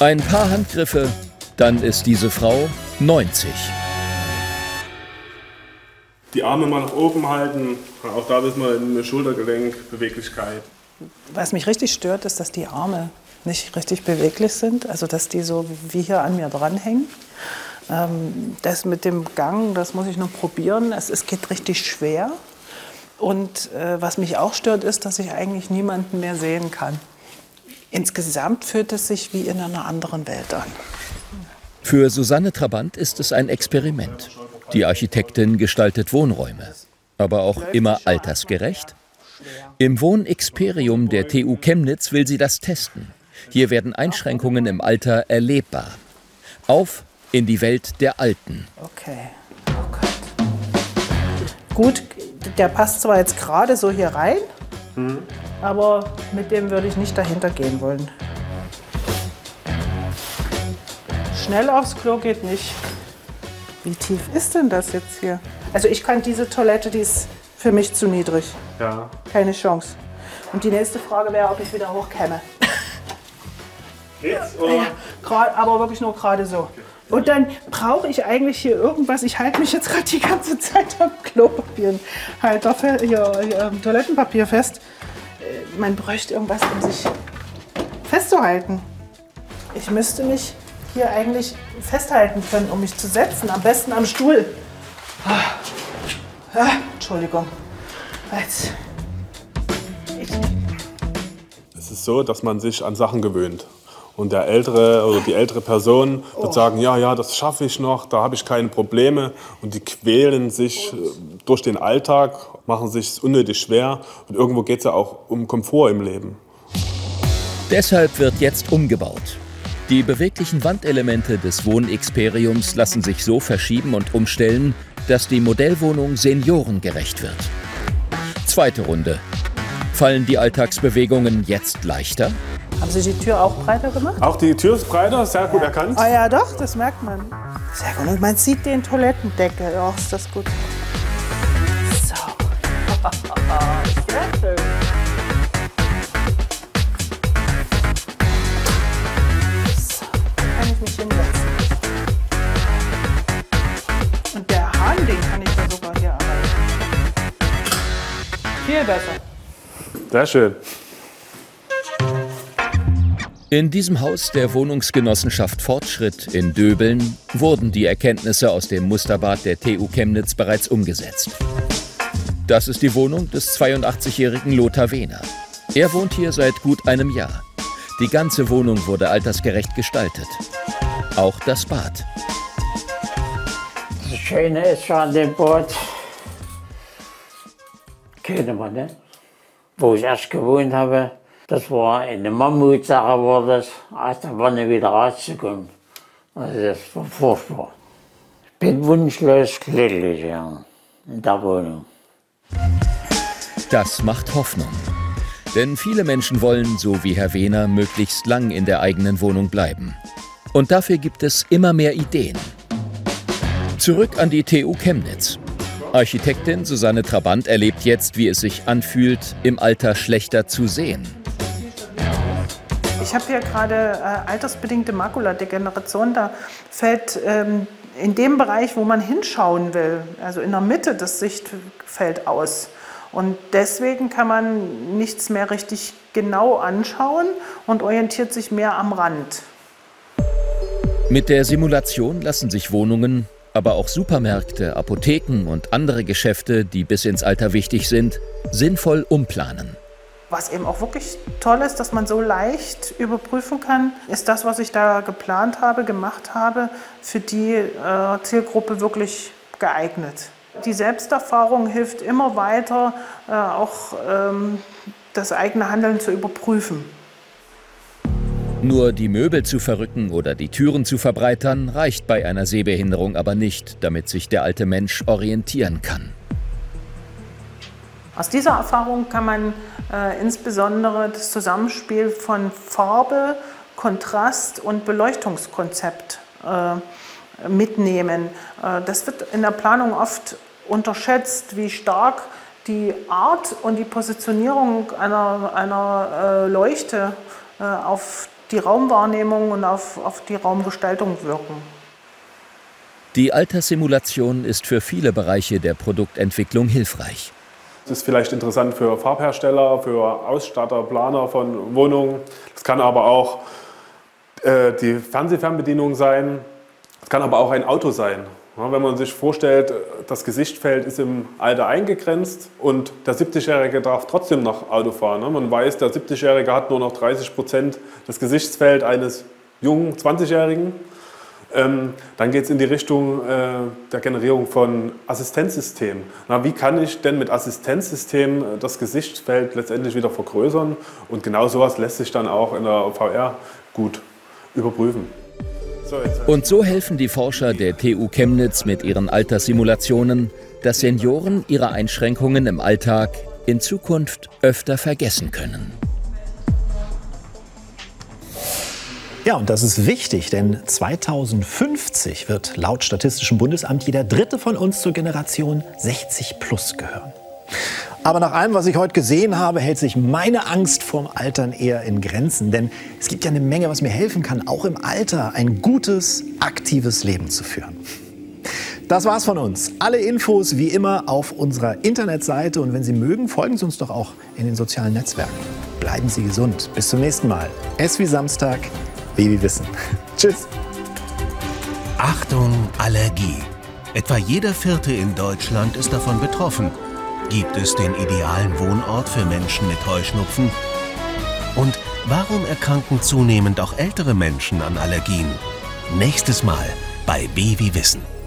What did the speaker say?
Ein paar Handgriffe, dann ist diese Frau 90. Die Arme mal nach oben halten, auch da wissen wir eine Schultergelenkbeweglichkeit. Was mich richtig stört, ist, dass die Arme nicht richtig beweglich sind, also dass die so wie hier an mir dranhängen. Ähm, das mit dem Gang, das muss ich noch probieren. Es, es geht richtig schwer. Und äh, was mich auch stört, ist, dass ich eigentlich niemanden mehr sehen kann. Insgesamt fühlt es sich wie in einer anderen Welt an. Für Susanne Trabant ist es ein Experiment. Die Architektin gestaltet Wohnräume, aber auch immer altersgerecht. Im Wohnexperium der TU Chemnitz will sie das testen. Hier werden Einschränkungen im Alter erlebbar. Auf in die Welt der Alten. Okay. Oh Gott. Gut, der passt zwar jetzt gerade so hier rein, mhm. Aber mit dem würde ich nicht dahinter gehen wollen. Schnell aufs Klo geht nicht. Wie tief ist denn das jetzt hier? Also ich kann diese Toilette, die ist für mich zu niedrig. Ja. Keine Chance. Und die nächste Frage wäre, ob ich wieder hochkämme. Geht's? Oder? Ja, grad, aber wirklich nur gerade so. Und dann brauche ich eigentlich hier irgendwas. Ich halte mich jetzt gerade die ganze Zeit am Klopapierhalter, hier, hier, Toilettenpapier fest. Äh, man bräuchte irgendwas, um sich festzuhalten. Ich müsste mich hier eigentlich festhalten können, um mich zu setzen. Am besten am Stuhl. Ah, ah, Entschuldigung. Jetzt. Es ist so, dass man sich an Sachen gewöhnt. Und der ältere oder die ältere Person wird oh. sagen, ja, ja, das schaffe ich noch, da habe ich keine Probleme. Und die quälen sich äh, durch den Alltag, machen sich unnötig schwer. Und irgendwo geht es ja auch um Komfort im Leben. Deshalb wird jetzt umgebaut. Die beweglichen Wandelemente des Wohnexperiums lassen sich so verschieben und umstellen, dass die Modellwohnung seniorengerecht wird. Zweite Runde. Fallen die Alltagsbewegungen jetzt leichter? Haben Sie die Tür auch breiter gemacht? Auch die Tür ist breiter, sehr gut ja. erkannt. Ah ja, doch, das merkt man. Sehr gut. Und man sieht den Toilettendeckel. Ja, ist das gut. So. sehr schön. So, kann ich mich hinsetzen. Und der Hahn, den kann ich ja sogar hier erreichen. Viel besser. Sehr schön. In diesem Haus der Wohnungsgenossenschaft Fortschritt in Döbeln wurden die Erkenntnisse aus dem Musterbad der TU Chemnitz bereits umgesetzt. Das ist die Wohnung des 82-jährigen Lothar Wehner. Er wohnt hier seit gut einem Jahr. Die ganze Wohnung wurde altersgerecht gestaltet. Auch das Bad. Das Schöne ist schon an dem Bad, kennt man, ne? Wo ich erst gewohnt habe, das war eine Mammutsache, war das, aus der Wanne wieder rauszukommen. Also das war furchtbar. Ich bin wunschlos glücklich ja, in der Wohnung. Das macht Hoffnung. Denn viele Menschen wollen, so wie Herr Wehner, möglichst lang in der eigenen Wohnung bleiben. Und dafür gibt es immer mehr Ideen. Zurück an die TU Chemnitz. Architektin Susanne Trabant erlebt jetzt, wie es sich anfühlt, im Alter schlechter zu sehen. Ich habe hier gerade äh, altersbedingte Makuladegeneration. Da fällt ähm, in dem Bereich, wo man hinschauen will, also in der Mitte des Sichtfeld aus. Und deswegen kann man nichts mehr richtig genau anschauen und orientiert sich mehr am Rand. Mit der Simulation lassen sich Wohnungen, aber auch Supermärkte, Apotheken und andere Geschäfte, die bis ins Alter wichtig sind, sinnvoll umplanen. Was eben auch wirklich toll ist, dass man so leicht überprüfen kann, ist das, was ich da geplant habe, gemacht habe, für die äh, Zielgruppe wirklich geeignet. Die Selbsterfahrung hilft immer weiter, äh, auch ähm, das eigene Handeln zu überprüfen. Nur die Möbel zu verrücken oder die Türen zu verbreitern reicht bei einer Sehbehinderung aber nicht, damit sich der alte Mensch orientieren kann. Aus dieser Erfahrung kann man äh, insbesondere das Zusammenspiel von Farbe, Kontrast und Beleuchtungskonzept äh, mitnehmen. Äh, das wird in der Planung oft unterschätzt, wie stark die Art und die Positionierung einer, einer äh, Leuchte äh, auf die Raumwahrnehmung und auf, auf die Raumgestaltung wirken. Die Alterssimulation ist für viele Bereiche der Produktentwicklung hilfreich. Das ist vielleicht interessant für Farbhersteller, für Ausstatter, Planer von Wohnungen. Es kann aber auch äh, die Fernsehfernbedienung sein. Es kann aber auch ein Auto sein. Ja, wenn man sich vorstellt, das Gesichtsfeld ist im Alter eingegrenzt und der 70-Jährige darf trotzdem noch Auto fahren. Ne? Man weiß, der 70-Jährige hat nur noch 30 Prozent des Gesichtsfelds eines jungen 20-Jährigen. Ähm, dann geht es in die Richtung äh, der Generierung von Assistenzsystemen. Na, wie kann ich denn mit Assistenzsystemen äh, das Gesichtsfeld letztendlich wieder vergrößern? Und genau sowas lässt sich dann auch in der VR gut überprüfen. Und so helfen die Forscher der TU Chemnitz mit ihren Alterssimulationen, dass Senioren ihre Einschränkungen im Alltag in Zukunft öfter vergessen können. Ja, und das ist wichtig, denn 2050 wird laut Statistischem Bundesamt jeder Dritte von uns zur Generation 60 plus gehören. Aber nach allem, was ich heute gesehen habe, hält sich meine Angst vorm Altern eher in Grenzen. Denn es gibt ja eine Menge, was mir helfen kann, auch im Alter ein gutes, aktives Leben zu führen. Das war's von uns. Alle Infos wie immer auf unserer Internetseite. Und wenn Sie mögen, folgen Sie uns doch auch in den sozialen Netzwerken. Bleiben Sie gesund. Bis zum nächsten Mal. Es wie Samstag, Baby wissen. Tschüss. Achtung, Allergie. Etwa jeder Vierte in Deutschland ist davon betroffen. Gibt es den idealen Wohnort für Menschen mit Heuschnupfen? Und warum erkranken zunehmend auch ältere Menschen an Allergien? Nächstes Mal bei Baby Wissen.